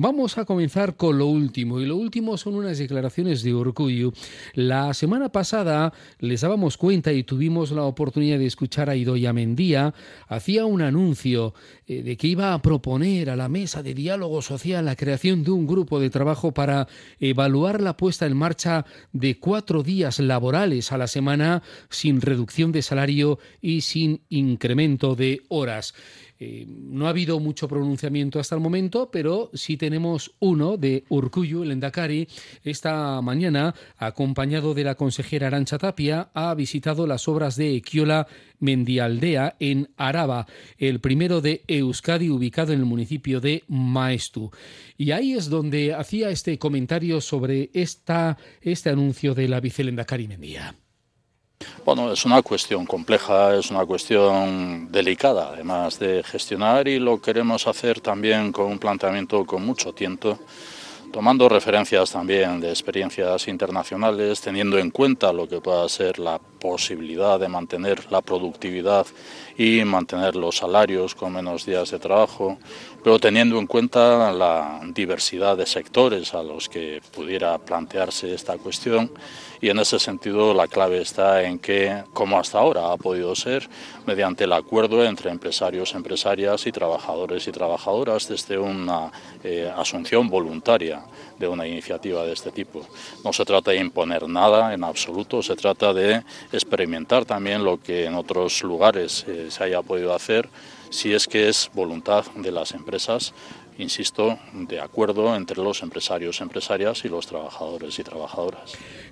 Vamos a comenzar con lo último, y lo último son unas declaraciones de orgullo. La semana pasada les dábamos cuenta y tuvimos la oportunidad de escuchar a Idoia Mendía, hacía un anuncio eh, de que iba a proponer a la mesa de diálogo social la creación de un grupo de trabajo para evaluar la puesta en marcha de cuatro días laborales a la semana sin reducción de salario y sin incremento de horas. Eh, no ha habido mucho pronunciamiento hasta el momento, pero sí tenemos uno de Urcuyu, el Endacari. Esta mañana, acompañado de la consejera Arancha Tapia, ha visitado las obras de Equiola Mendialdea en Araba, el primero de Euskadi, ubicado en el municipio de Maestu. Y ahí es donde hacía este comentario sobre esta, este anuncio de la vicelendacari Mendía. Bueno, es una cuestión compleja, es una cuestión delicada, además de gestionar, y lo queremos hacer también con un planteamiento con mucho tiento, tomando referencias también de experiencias internacionales, teniendo en cuenta lo que pueda ser la posibilidad de mantener la productividad y mantener los salarios con menos días de trabajo, pero teniendo en cuenta la diversidad de sectores a los que pudiera plantearse esta cuestión y en ese sentido la clave está en que, como hasta ahora ha podido ser, mediante el acuerdo entre empresarios, empresarias y trabajadores y trabajadoras desde una eh, asunción voluntaria de una iniciativa de este tipo. No se trata de imponer nada en absoluto, se trata de experimentar también lo que en otros lugares eh, se haya podido hacer, si es que es voluntad de las empresas, insisto, de acuerdo entre los empresarios, empresarias y los trabajadores y trabajadoras.